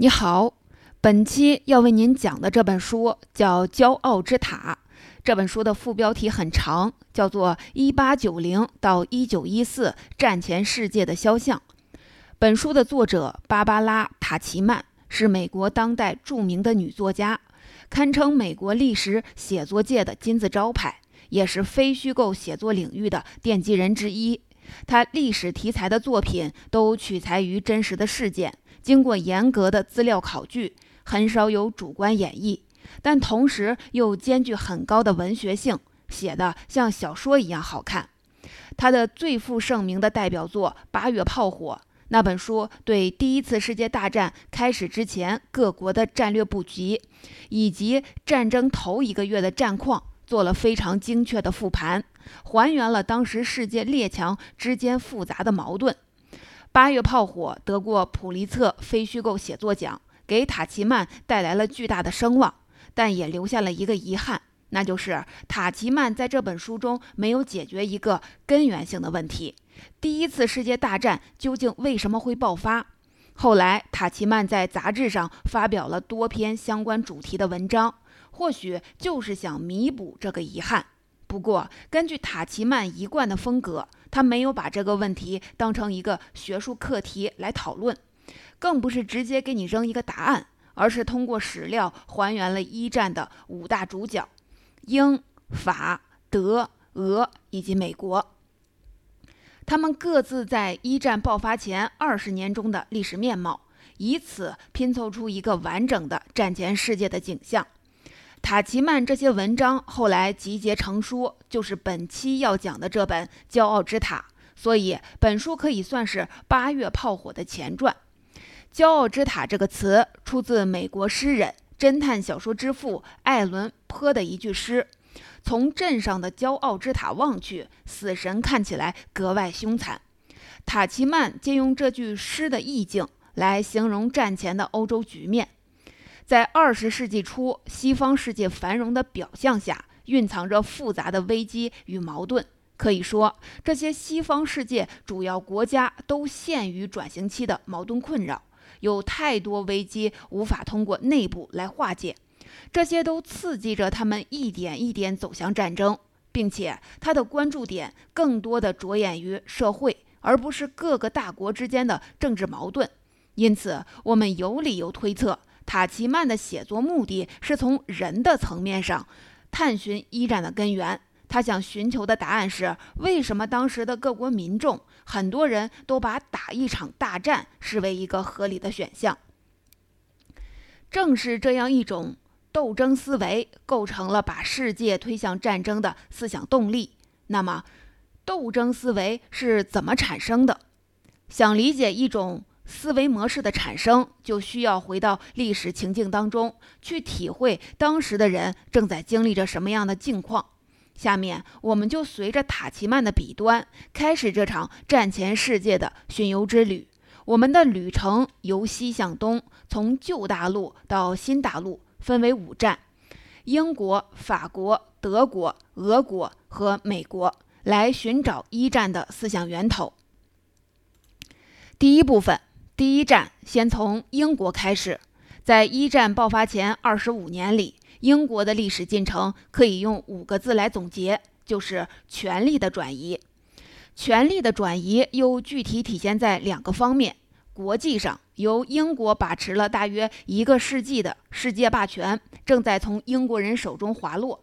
你好，本期要为您讲的这本书叫《骄傲之塔》。这本书的副标题很长，叫做《一八九零到一九一四战前世界的肖像》。本书的作者芭芭拉·塔奇曼是美国当代著名的女作家，堪称美国历史写作界的金字招牌，也是非虚构写作领域的奠基人之一。她历史题材的作品都取材于真实的事件。经过严格的资料考据，很少有主观演绎，但同时又兼具很高的文学性，写的像小说一样好看。他的最负盛名的代表作《八月炮火》那本书，对第一次世界大战开始之前各国的战略布局，以及战争头一个月的战况做了非常精确的复盘，还原了当时世界列强之间复杂的矛盾。八月炮火得过普利策非虚构写作奖，给塔奇曼带来了巨大的声望，但也留下了一个遗憾，那就是塔奇曼在这本书中没有解决一个根源性的问题：第一次世界大战究竟为什么会爆发？后来，塔奇曼在杂志上发表了多篇相关主题的文章，或许就是想弥补这个遗憾。不过，根据塔奇曼一贯的风格。他没有把这个问题当成一个学术课题来讨论，更不是直接给你扔一个答案，而是通过史料还原了一战的五大主角：英、法、德、俄以及美国。他们各自在一战爆发前二十年中的历史面貌，以此拼凑出一个完整的战前世界的景象。塔奇曼这些文章后来集结成书，就是本期要讲的这本《骄傲之塔》。所以，本书可以算是《八月炮火》的前传。“骄傲之塔”这个词出自美国诗人、侦探小说之父艾伦·坡的一句诗：“从镇上的骄傲之塔望去，死神看起来格外凶残。”塔奇曼借用这句诗的意境来形容战前的欧洲局面。在二十世纪初，西方世界繁荣的表象下，蕴藏着复杂的危机与矛盾。可以说，这些西方世界主要国家都陷于转型期的矛盾困扰，有太多危机无法通过内部来化解，这些都刺激着他们一点一点走向战争，并且他的关注点更多的着眼于社会，而不是各个大国之间的政治矛盾。因此，我们有理由推测。塔奇曼的写作目的是从人的层面上探寻一战的根源。他想寻求的答案是：为什么当时的各国民众很多人都把打一场大战视为一个合理的选项？正是这样一种斗争思维，构成了把世界推向战争的思想动力。那么，斗争思维是怎么产生的？想理解一种。思维模式的产生，就需要回到历史情境当中去体会当时的人正在经历着什么样的境况。下面，我们就随着塔奇曼的笔端，开始这场战前世界的巡游之旅。我们的旅程由西向东，从旧大陆到新大陆，分为五站：英国、法国、德国、俄国和美国，来寻找一战的思想源头。第一部分。第一站先从英国开始，在一战爆发前二十五年里，英国的历史进程可以用五个字来总结，就是权力的转移。权力的转移又具体体现在两个方面：国际上，由英国把持了大约一个世纪的世界霸权正在从英国人手中滑落，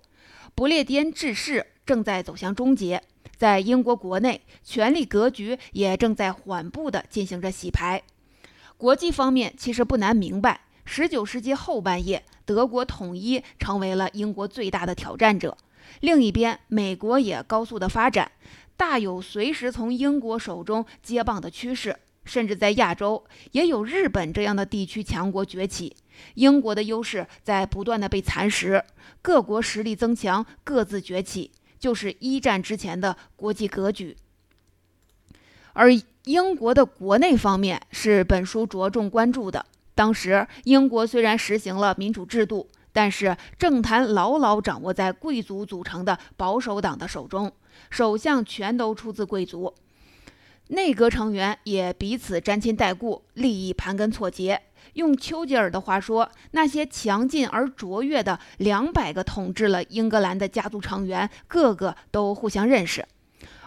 不列颠制式正在走向终结；在英国国内，权力格局也正在缓步地进行着洗牌。国际方面其实不难明白，十九世纪后半叶，德国统一成为了英国最大的挑战者。另一边，美国也高速的发展，大有随时从英国手中接棒的趋势。甚至在亚洲，也有日本这样的地区强国崛起。英国的优势在不断的被蚕食，各国实力增强，各自崛起，就是一战之前的国际格局。而英国的国内方面是本书着重关注的。当时，英国虽然实行了民主制度，但是政坛牢牢掌握在贵族组成的保守党的手中，首相全都出自贵族，内阁成员也彼此沾亲带故，利益盘根错节。用丘吉尔的话说，那些强劲而卓越的两百个统治了英格兰的家族成员，个个都互相认识。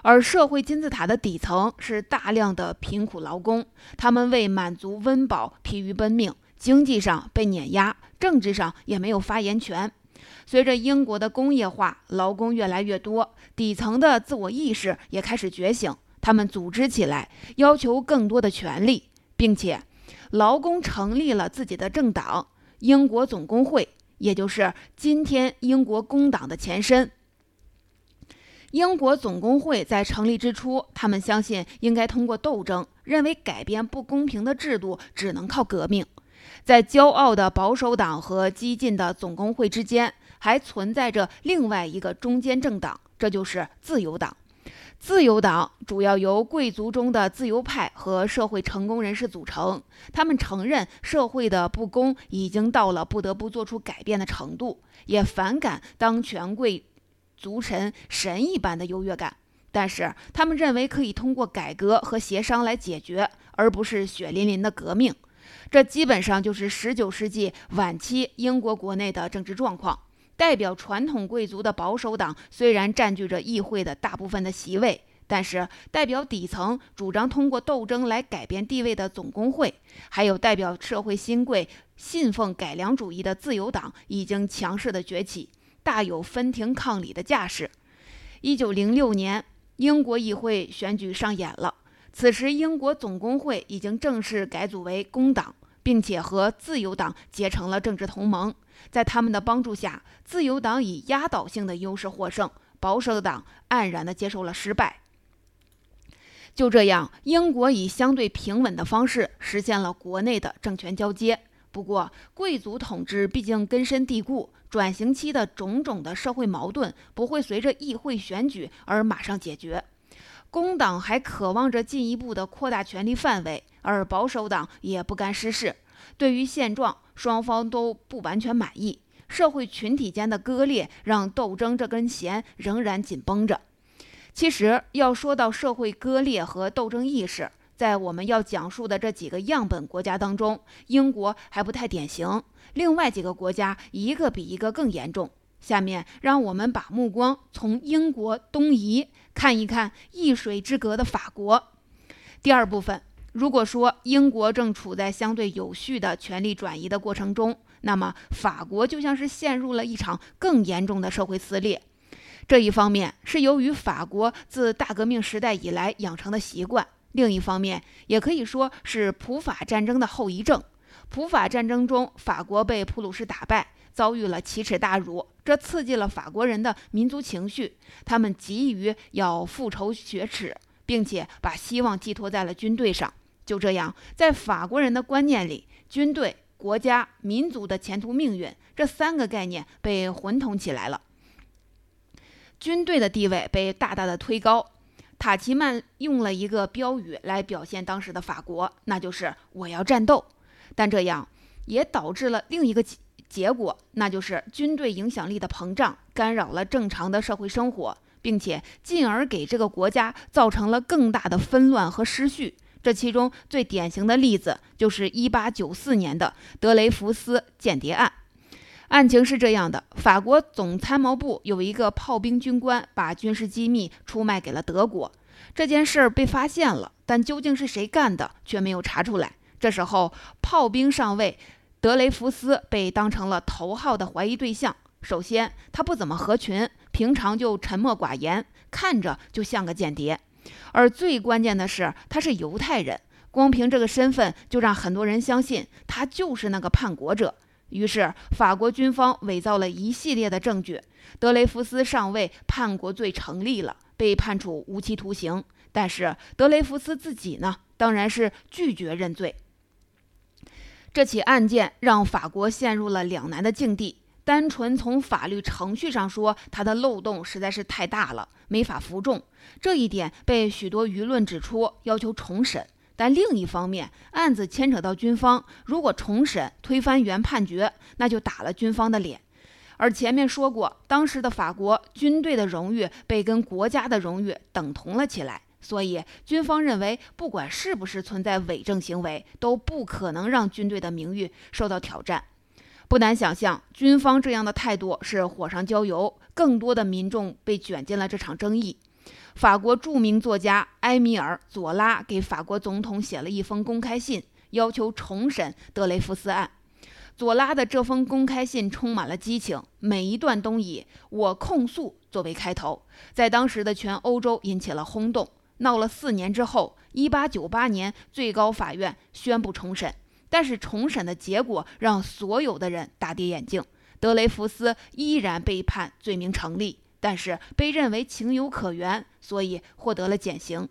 而社会金字塔的底层是大量的贫苦劳工，他们为满足温饱疲于奔命，经济上被碾压，政治上也没有发言权。随着英国的工业化，劳工越来越多，底层的自我意识也开始觉醒，他们组织起来，要求更多的权利，并且劳工成立了自己的政党——英国总工会，也就是今天英国工党的前身。英国总工会在成立之初，他们相信应该通过斗争，认为改变不公平的制度只能靠革命。在骄傲的保守党和激进的总工会之间，还存在着另外一个中间政党，这就是自由党。自由党主要由贵族中的自由派和社会成功人士组成，他们承认社会的不公已经到了不得不做出改变的程度，也反感当权贵。族臣神一般的优越感，但是他们认为可以通过改革和协商来解决，而不是血淋淋的革命。这基本上就是19世纪晚期英国国内的政治状况。代表传统贵族的保守党虽然占据着议会的大部分的席位，但是代表底层、主张通过斗争来改变地位的总工会，还有代表社会新贵、信奉改良主义的自由党，已经强势的崛起。大有分庭抗礼的架势。一九零六年，英国议会选举上演了。此时，英国总工会已经正式改组为工党，并且和自由党结成了政治同盟。在他们的帮助下，自由党以压倒性的优势获胜，保守党黯然地接受了失败。就这样，英国以相对平稳的方式实现了国内的政权交接。不过，贵族统治毕竟根深蒂固。转型期的种种的社会矛盾不会随着议会选举而马上解决，工党还渴望着进一步的扩大权力范围，而保守党也不甘失势。对于现状，双方都不完全满意，社会群体间的割裂让斗争这根弦仍然紧绷着。其实，要说到社会割裂和斗争意识，在我们要讲述的这几个样本国家当中，英国还不太典型。另外几个国家一个比一个更严重。下面让我们把目光从英国东移，看一看一水之隔的法国。第二部分，如果说英国正处在相对有序的权力转移的过程中，那么法国就像是陷入了一场更严重的社会撕裂。这一方面是由于法国自大革命时代以来养成的习惯。另一方面，也可以说是普法战争的后遗症。普法战争中，法国被普鲁士打败，遭遇了奇耻大辱，这刺激了法国人的民族情绪，他们急于要复仇雪耻，并且把希望寄托在了军队上。就这样，在法国人的观念里，军队、国家、民族的前途命运这三个概念被混同起来了。军队的地位被大大的推高。塔奇曼用了一个标语来表现当时的法国，那就是“我要战斗”。但这样也导致了另一个结结果，那就是军队影响力的膨胀，干扰了正常的社会生活，并且进而给这个国家造成了更大的纷乱和失序。这其中最典型的例子就是1894年的德雷福斯间谍案。案情是这样的：法国总参谋部有一个炮兵军官把军事机密出卖给了德国，这件事儿被发现了，但究竟是谁干的却没有查出来。这时候，炮兵上尉德雷福斯被当成了头号的怀疑对象。首先，他不怎么合群，平常就沉默寡言，看着就像个间谍；而最关键的是，他是犹太人，光凭这个身份就让很多人相信他就是那个叛国者。于是，法国军方伪造了一系列的证据，德雷福斯上尉叛国罪成立了，被判处无期徒刑。但是，德雷福斯自己呢，当然是拒绝认罪。这起案件让法国陷入了两难的境地：单纯从法律程序上说，它的漏洞实在是太大了，没法服众，这一点被许多舆论指出，要求重审。但另一方面，案子牵扯到军方，如果重审推翻原判决，那就打了军方的脸。而前面说过，当时的法国军队的荣誉被跟国家的荣誉等同了起来，所以军方认为，不管是不是存在伪证行为，都不可能让军队的名誉受到挑战。不难想象，军方这样的态度是火上浇油，更多的民众被卷进了这场争议。法国著名作家埃米尔·佐拉给法国总统写了一封公开信，要求重审德雷福斯案。佐拉的这封公开信充满了激情，每一段都以“我控诉”作为开头，在当时的全欧洲引起了轰动。闹了四年之后，1898年最高法院宣布重审。但是重审的结果让所有的人大跌眼镜，德雷福斯依然被判罪名成立，但是被认为情有可原，所以获得了减刑。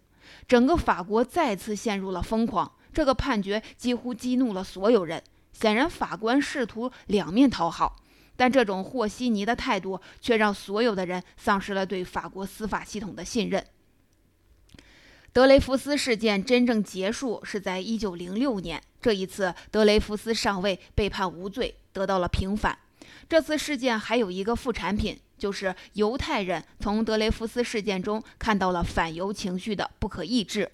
整个法国再次陷入了疯狂，这个判决几乎激怒了所有人。显然，法官试图两面讨好，但这种和稀泥的态度却让所有的人丧失了对法国司法系统的信任。德雷福斯事件真正结束是在1906年。这一次，德雷福斯上尉被判无罪，得到了平反。这次事件还有一个副产品，就是犹太人从德雷福斯事件中看到了反犹情绪的不可抑制。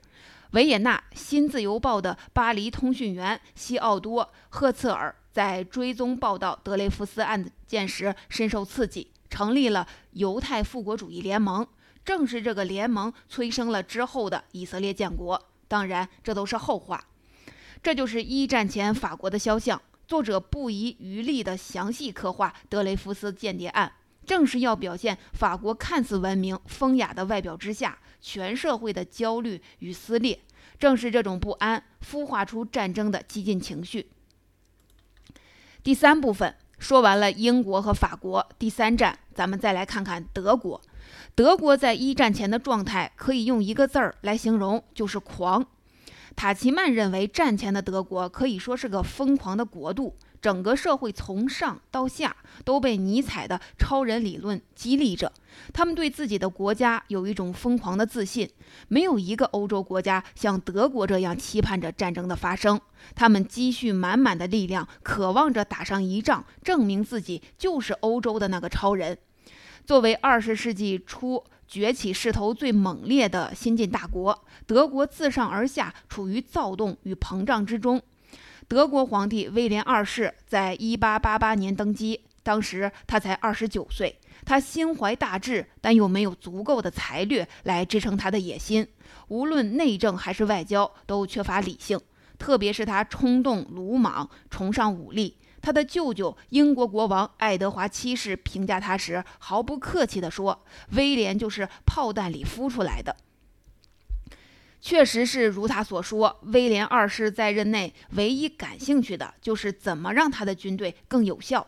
维也纳《新自由报》的巴黎通讯员西奥多·赫茨尔在追踪报道德雷福斯案件时深受刺激，成立了犹太复国主义联盟。正是这个联盟催生了之后的以色列建国。当然，这都是后话。这就是一战前法国的肖像。作者不遗余力地详细刻画德雷福斯间谍案，正是要表现法国看似文明风雅的外表之下，全社会的焦虑与撕裂。正是这种不安，孵化出战争的激进情绪。第三部分说完了英国和法国，第三站咱们再来看看德国。德国在一战前的状态可以用一个字儿来形容，就是狂。塔奇曼认为，战前的德国可以说是个疯狂的国度，整个社会从上到下都被尼采的超人理论激励着。他们对自己的国家有一种疯狂的自信，没有一个欧洲国家像德国这样期盼着战争的发生。他们积蓄满满的力量，渴望着打上一仗，证明自己就是欧洲的那个超人。作为二十世纪初，崛起势头最猛烈的新晋大国，德国自上而下处于躁动与膨胀之中。德国皇帝威廉二世在1888年登基，当时他才二十九岁。他心怀大志，但又没有足够的财略来支撑他的野心。无论内政还是外交，都缺乏理性，特别是他冲动鲁莽，崇尚武力。他的舅舅英国国王爱德华七世评价他时，毫不客气地说：“威廉就是炮弹里孵出来的。”确实是如他所说，威廉二世在任内唯一感兴趣的就是怎么让他的军队更有效。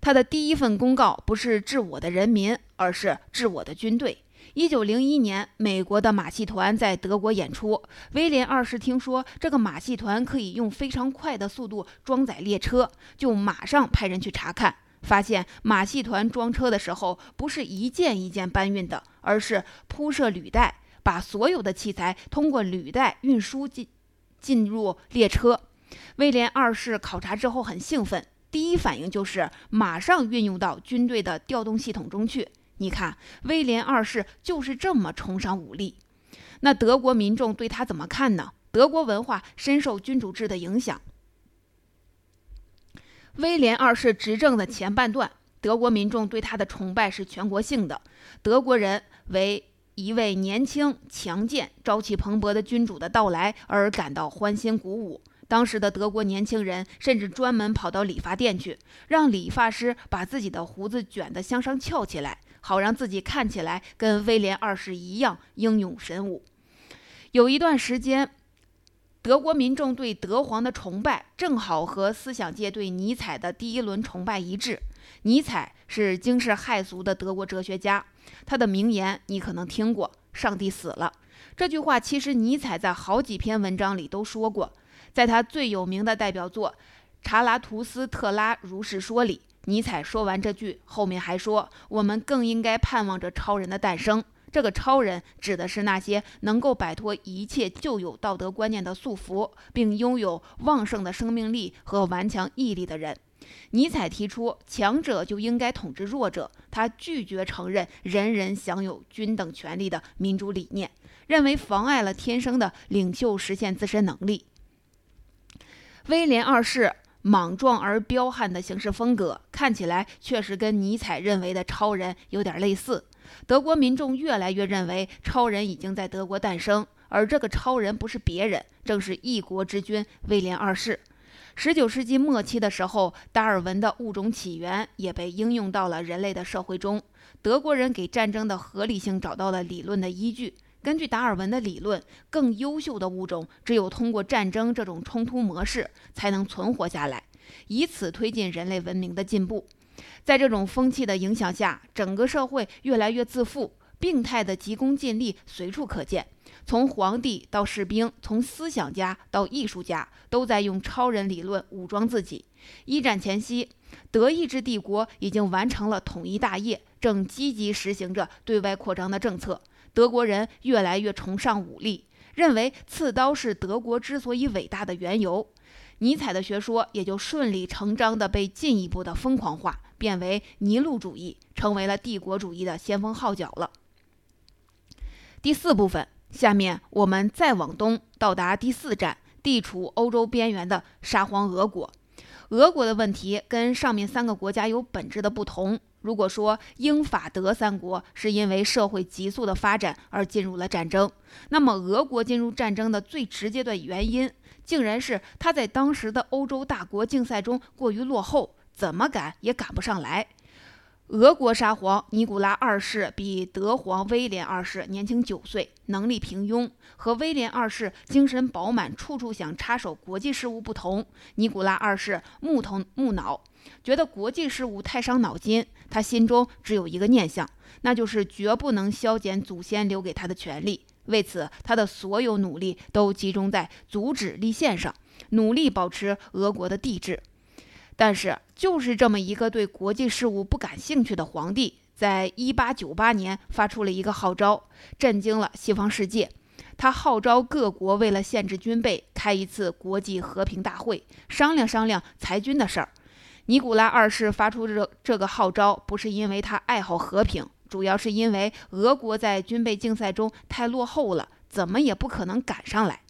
他的第一份公告不是治我的人民，而是治我的军队。一九零一年，美国的马戏团在德国演出。威廉二世听说这个马戏团可以用非常快的速度装载列车，就马上派人去查看。发现马戏团装车的时候，不是一件一件搬运的，而是铺设履带，把所有的器材通过履带运输进进入列车。威廉二世考察之后很兴奋，第一反应就是马上运用到军队的调动系统中去。你看，威廉二世就是这么崇尚武力，那德国民众对他怎么看呢？德国文化深受君主制的影响。威廉二世执政的前半段，德国民众对他的崇拜是全国性的。德国人为一位年轻、强健、朝气蓬勃的君主的到来而感到欢欣鼓舞。当时的德国年轻人甚至专门跑到理发店去，让理发师把自己的胡子卷得向上翘起来。好让自己看起来跟威廉二世一样英勇神武。有一段时间，德国民众对德皇的崇拜正好和思想界对尼采的第一轮崇拜一致。尼采是惊世骇俗的德国哲学家，他的名言你可能听过：“上帝死了。”这句话其实尼采在好几篇文章里都说过，在他最有名的代表作《查拉图斯特拉如是说》里。尼采说完这句，后面还说：“我们更应该盼望着超人的诞生。这个超人指的是那些能够摆脱一切旧有道德观念的束缚，并拥有旺盛的生命力和顽强毅力的人。”尼采提出强者就应该统治弱者，他拒绝承认人人享有均等权利的民主理念。认为妨碍了天生的领袖实现自身能力。威廉二世莽撞而彪悍的行事风格，看起来确实跟尼采认为的超人有点类似。德国民众越来越认为超人已经在德国诞生，而这个超人不是别人，正是一国之君威廉二世。十九世纪末期的时候，达尔文的物种起源也被应用到了人类的社会中。德国人给战争的合理性找到了理论的依据。根据达尔文的理论，更优秀的物种只有通过战争这种冲突模式才能存活下来，以此推进人类文明的进步。在这种风气的影响下，整个社会越来越自负，病态的急功近利随处可见。从皇帝到士兵，从思想家到艺术家，都在用超人理论武装自己。一战前夕，德意志帝国已经完成了统一大业，正积极实行着对外扩张的政策。德国人越来越崇尚武力，认为刺刀是德国之所以伟大的缘由。尼采的学说也就顺理成章地被进一步的疯狂化，变为尼禄主义，成为了帝国主义的先锋号角了。第四部分，下面我们再往东，到达第四站，地处欧洲边缘的沙皇俄国。俄国的问题跟上面三个国家有本质的不同。如果说英法德三国是因为社会急速的发展而进入了战争，那么俄国进入战争的最直接的原因。竟然是他在当时的欧洲大国竞赛中过于落后，怎么赶也赶不上来。俄国沙皇尼古拉二世比德皇威廉二世年轻九岁，能力平庸。和威廉二世精神饱满、处处想插手国际事务不同，尼古拉二世木头木脑，觉得国际事务太伤脑筋。他心中只有一个念想，那就是绝不能削减祖先留给他的权利。为此，他的所有努力都集中在阻止立宪上，努力保持俄国的帝制。但是，就是这么一个对国际事务不感兴趣的皇帝，在1898年发出了一个号召，震惊了西方世界。他号召各国为了限制军备，开一次国际和平大会，商量商量裁军的事儿。尼古拉二世发出这这个号召，不是因为他爱好和平。主要是因为俄国在军备竞赛中太落后了，怎么也不可能赶上来。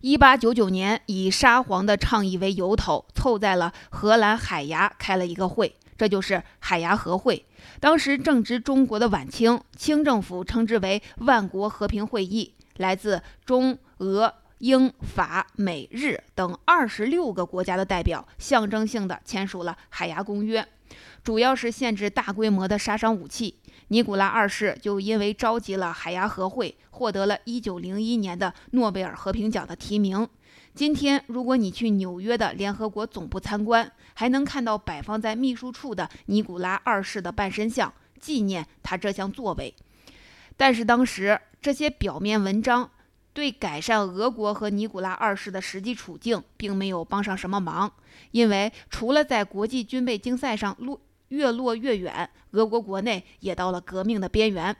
一八九九年，以沙皇的倡议为由头，凑在了荷兰海牙开了一个会，这就是海牙和会。当时正值中国的晚清，清政府称之为万国和平会议，来自中俄。英法美日等二十六个国家的代表象征性的签署了海牙公约，主要是限制大规模的杀伤武器。尼古拉二世就因为召集了海牙和会，获得了一九零一年的诺贝尔和平奖的提名。今天，如果你去纽约的联合国总部参观，还能看到摆放在秘书处的尼古拉二世的半身像，纪念他这项作为。但是当时这些表面文章。对改善俄国和尼古拉二世的实际处境，并没有帮上什么忙，因为除了在国际军备竞赛上落越落越远，俄国国内也到了革命的边缘。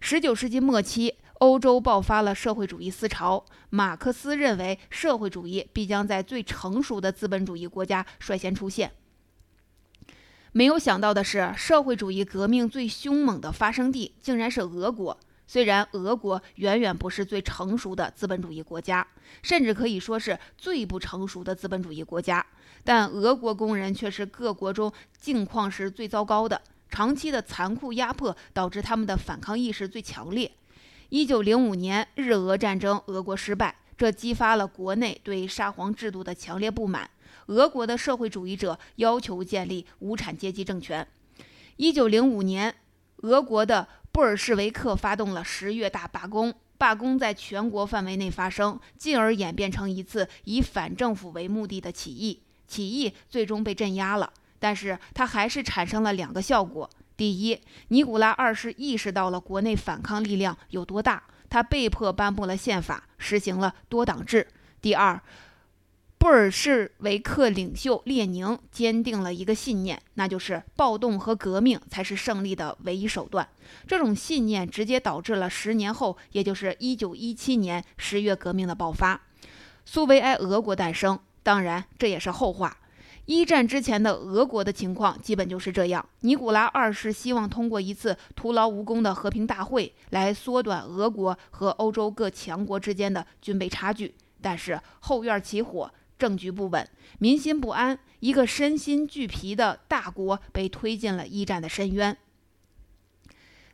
十九世纪末期，欧洲爆发了社会主义思潮，马克思认为社会主义必将在最成熟的资本主义国家率先出现。没有想到的是，社会主义革命最凶猛的发生地竟然是俄国。虽然俄国远远不是最成熟的资本主义国家，甚至可以说是最不成熟的资本主义国家，但俄国工人却是各国中境况是最糟糕的。长期的残酷压迫导致他们的反抗意识最强烈。一九零五年日俄战争，俄国失败，这激发了国内对沙皇制度的强烈不满。俄国的社会主义者要求建立无产阶级政权。一九零五年，俄国的。布尔什维克发动了十月大罢工，罢工在全国范围内发生，进而演变成一次以反政府为目的的起义。起义最终被镇压了，但是它还是产生了两个效果：第一，尼古拉二世意识到了国内反抗力量有多大，他被迫颁布了宪法，实行了多党制；第二。布尔什维克领袖列宁坚定了一个信念，那就是暴动和革命才是胜利的唯一手段。这种信念直接导致了十年后，也就是一九一七年十月革命的爆发，苏维埃俄国诞生。当然，这也是后话。一战之前的俄国的情况基本就是这样。尼古拉二世希望通过一次徒劳无功的和平大会来缩短俄国和欧洲各强国之间的军备差距，但是后院起火，政局不稳，民心不安，一个身心俱疲的大国被推进了一战的深渊。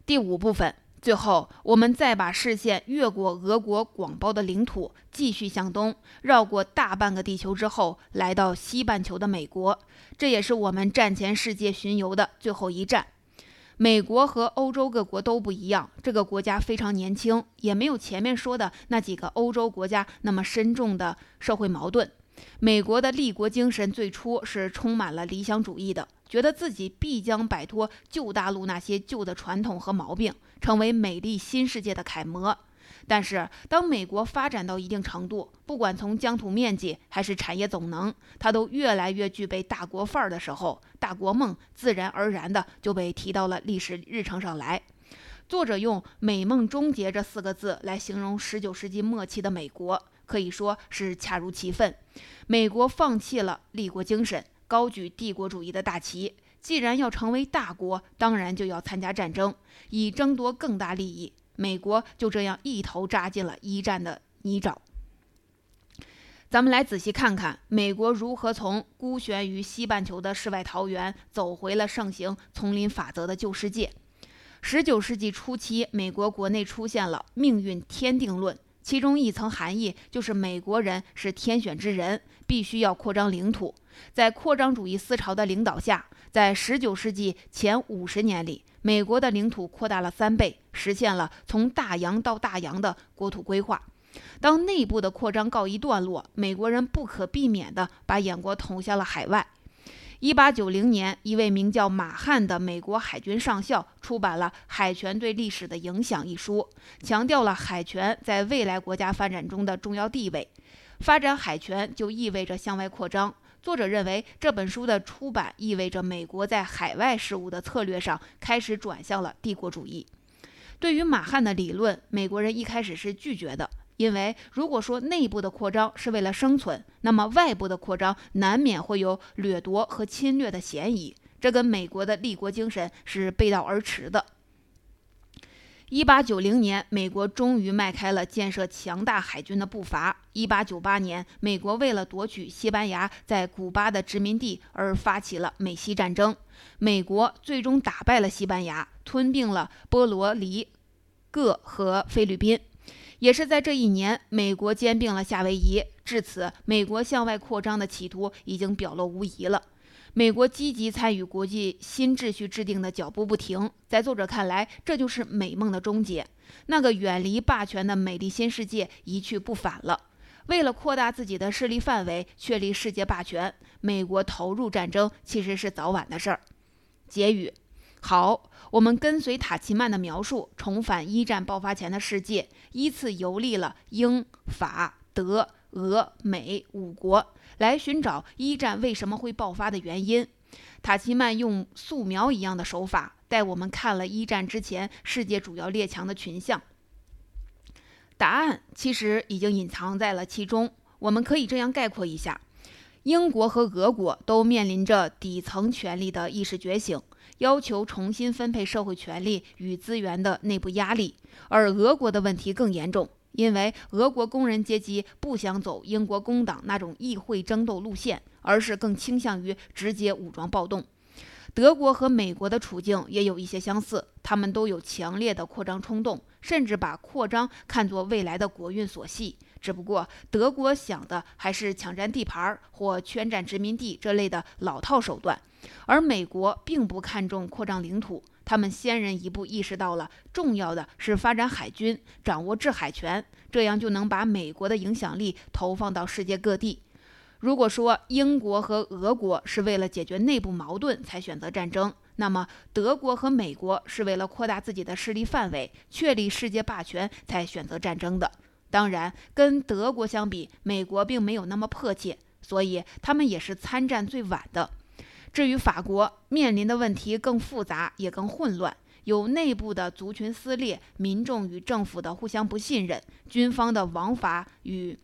第五部分。最后，我们再把视线越过俄国广袤的领土，继续向东，绕过大半个地球之后，来到西半球的美国。这也是我们战前世界巡游的最后一站。美国和欧洲各国都不一样，这个国家非常年轻，也没有前面说的那几个欧洲国家那么深重的社会矛盾。美国的立国精神最初是充满了理想主义的。觉得自己必将摆脱旧大陆那些旧的传统和毛病，成为美丽新世界的楷模。但是，当美国发展到一定程度，不管从疆土面积还是产业总能，它都越来越具备大国范儿的时候，大国梦自然而然的就被提到了历史日程上来。作者用“美梦终结”这四个字来形容19世纪末期的美国，可以说是恰如其分。美国放弃了立国精神。高举帝国主义的大旗，既然要成为大国，当然就要参加战争，以争夺更大利益。美国就这样一头扎进了一战的泥沼。咱们来仔细看看美国如何从孤悬于西半球的世外桃源，走回了盛行丛林法则的旧世界。十九世纪初期，美国国内出现了命运天定论，其中一层含义就是美国人是天选之人，必须要扩张领土。在扩张主义思潮的领导下，在19世纪前50年里，美国的领土扩大了三倍，实现了从大洋到大洋的国土规划。当内部的扩张告一段落，美国人不可避免地把眼光投向了海外。1890年，一位名叫马汉的美国海军上校出版了《海权对历史的影响》一书，强调了海权在未来国家发展中的重要地位。发展海权就意味着向外扩张。作者认为，这本书的出版意味着美国在海外事务的策略上开始转向了帝国主义。对于马汉的理论，美国人一开始是拒绝的，因为如果说内部的扩张是为了生存，那么外部的扩张难免会有掠夺和侵略的嫌疑，这跟美国的立国精神是背道而驰的。一八九零年，美国终于迈开了建设强大海军的步伐。一八九八年，美国为了夺取西班牙在古巴的殖民地而发起了美西战争。美国最终打败了西班牙，吞并了波罗黎各和菲律宾。也是在这一年，美国兼并了夏威夷。至此，美国向外扩张的企图已经表露无遗了。美国积极参与国际新秩序制定的脚步不停，在作者看来，这就是美梦的终结。那个远离霸权的美丽新世界一去不返了。为了扩大自己的势力范围，确立世界霸权，美国投入战争其实是早晚的事儿。结语：好，我们跟随塔奇曼的描述，重返一战爆发前的世界，依次游历了英法德。俄美五国来寻找一战为什么会爆发的原因。塔奇曼用素描一样的手法带我们看了一战之前世界主要列强的群像。答案其实已经隐藏在了其中。我们可以这样概括一下：英国和俄国都面临着底层权力的意识觉醒，要求重新分配社会权力与资源的内部压力，而俄国的问题更严重。因为俄国工人阶级不想走英国工党那种议会争斗路线，而是更倾向于直接武装暴动。德国和美国的处境也有一些相似，他们都有强烈的扩张冲动，甚至把扩张看作未来的国运所系。只不过德国想的还是抢占地盘或圈占殖民地这类的老套手段，而美国并不看重扩张领土。他们先人一步意识到了，重要的是发展海军，掌握制海权，这样就能把美国的影响力投放到世界各地。如果说英国和俄国是为了解决内部矛盾才选择战争，那么德国和美国是为了扩大自己的势力范围，确立世界霸权才选择战争的。当然，跟德国相比，美国并没有那么迫切，所以他们也是参战最晚的。至于法国面临的问题更复杂也更混乱，有内部的族群撕裂、民众与政府的互相不信任、军方的王法与，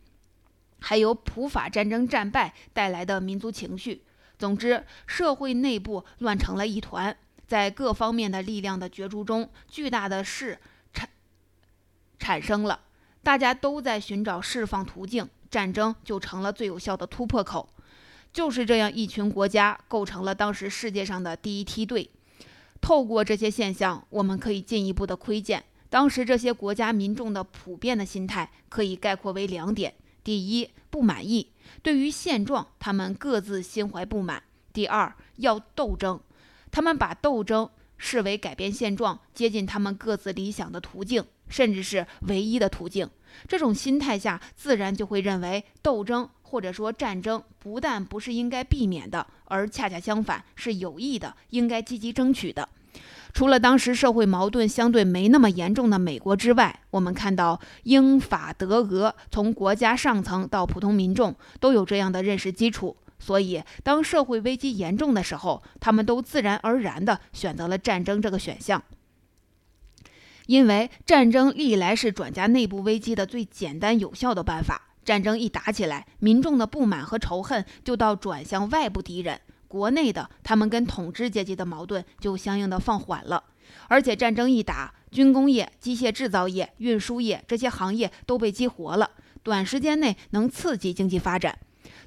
还有普法战争战败带来的民族情绪。总之，社会内部乱成了一团，在各方面的力量的角逐中，巨大的势产产生了，大家都在寻找释放途径，战争就成了最有效的突破口。就是这样一群国家构成了当时世界上的第一梯队。透过这些现象，我们可以进一步的窥见，当时这些国家民众的普遍的心态可以概括为两点：第一，不满意，对于现状，他们各自心怀不满；第二，要斗争，他们把斗争视为改变现状、接近他们各自理想的途径，甚至是唯一的途径。这种心态下，自然就会认为斗争。或者说，战争不但不是应该避免的，而恰恰相反是有益的，应该积极争取的。除了当时社会矛盾相对没那么严重的美国之外，我们看到英法德俄从国家上层到普通民众都有这样的认识基础，所以当社会危机严重的时候，他们都自然而然地选择了战争这个选项，因为战争历来是转嫁内部危机的最简单有效的办法。战争一打起来，民众的不满和仇恨就到转向外部敌人，国内的他们跟统治阶级的矛盾就相应的放缓了。而且战争一打，军工业、机械制造业、运输业这些行业都被激活了，短时间内能刺激经济发展。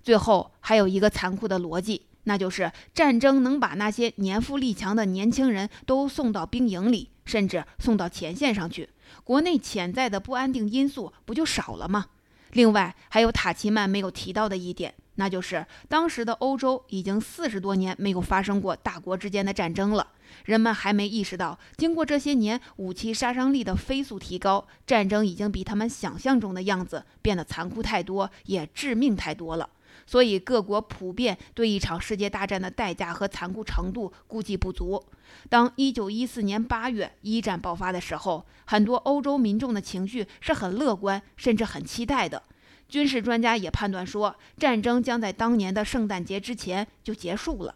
最后还有一个残酷的逻辑，那就是战争能把那些年富力强的年轻人都送到兵营里，甚至送到前线上去，国内潜在的不安定因素不就少了吗？另外，还有塔奇曼没有提到的一点，那就是当时的欧洲已经四十多年没有发生过大国之间的战争了。人们还没意识到，经过这些年武器杀伤力的飞速提高，战争已经比他们想象中的样子变得残酷太多，也致命太多了。所以各国普遍对一场世界大战的代价和残酷程度估计不足。当一九一四年八月一战爆发的时候，很多欧洲民众的情绪是很乐观，甚至很期待的。军事专家也判断说，战争将在当年的圣诞节之前就结束了。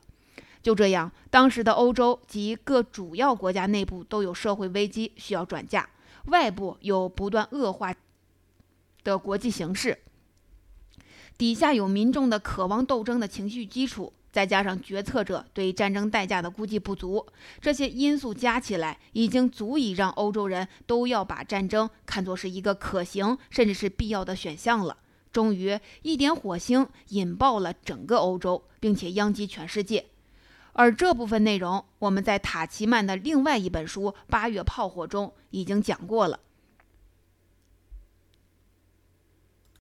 就这样，当时的欧洲及各主要国家内部都有社会危机需要转嫁，外部有不断恶化的国际形势。底下有民众的渴望斗争的情绪基础，再加上决策者对战争代价的估计不足，这些因素加起来，已经足以让欧洲人都要把战争看作是一个可行甚至是必要的选项了。终于，一点火星引爆了整个欧洲，并且殃及全世界。而这部分内容，我们在塔奇曼的另外一本书《八月炮火》中已经讲过了。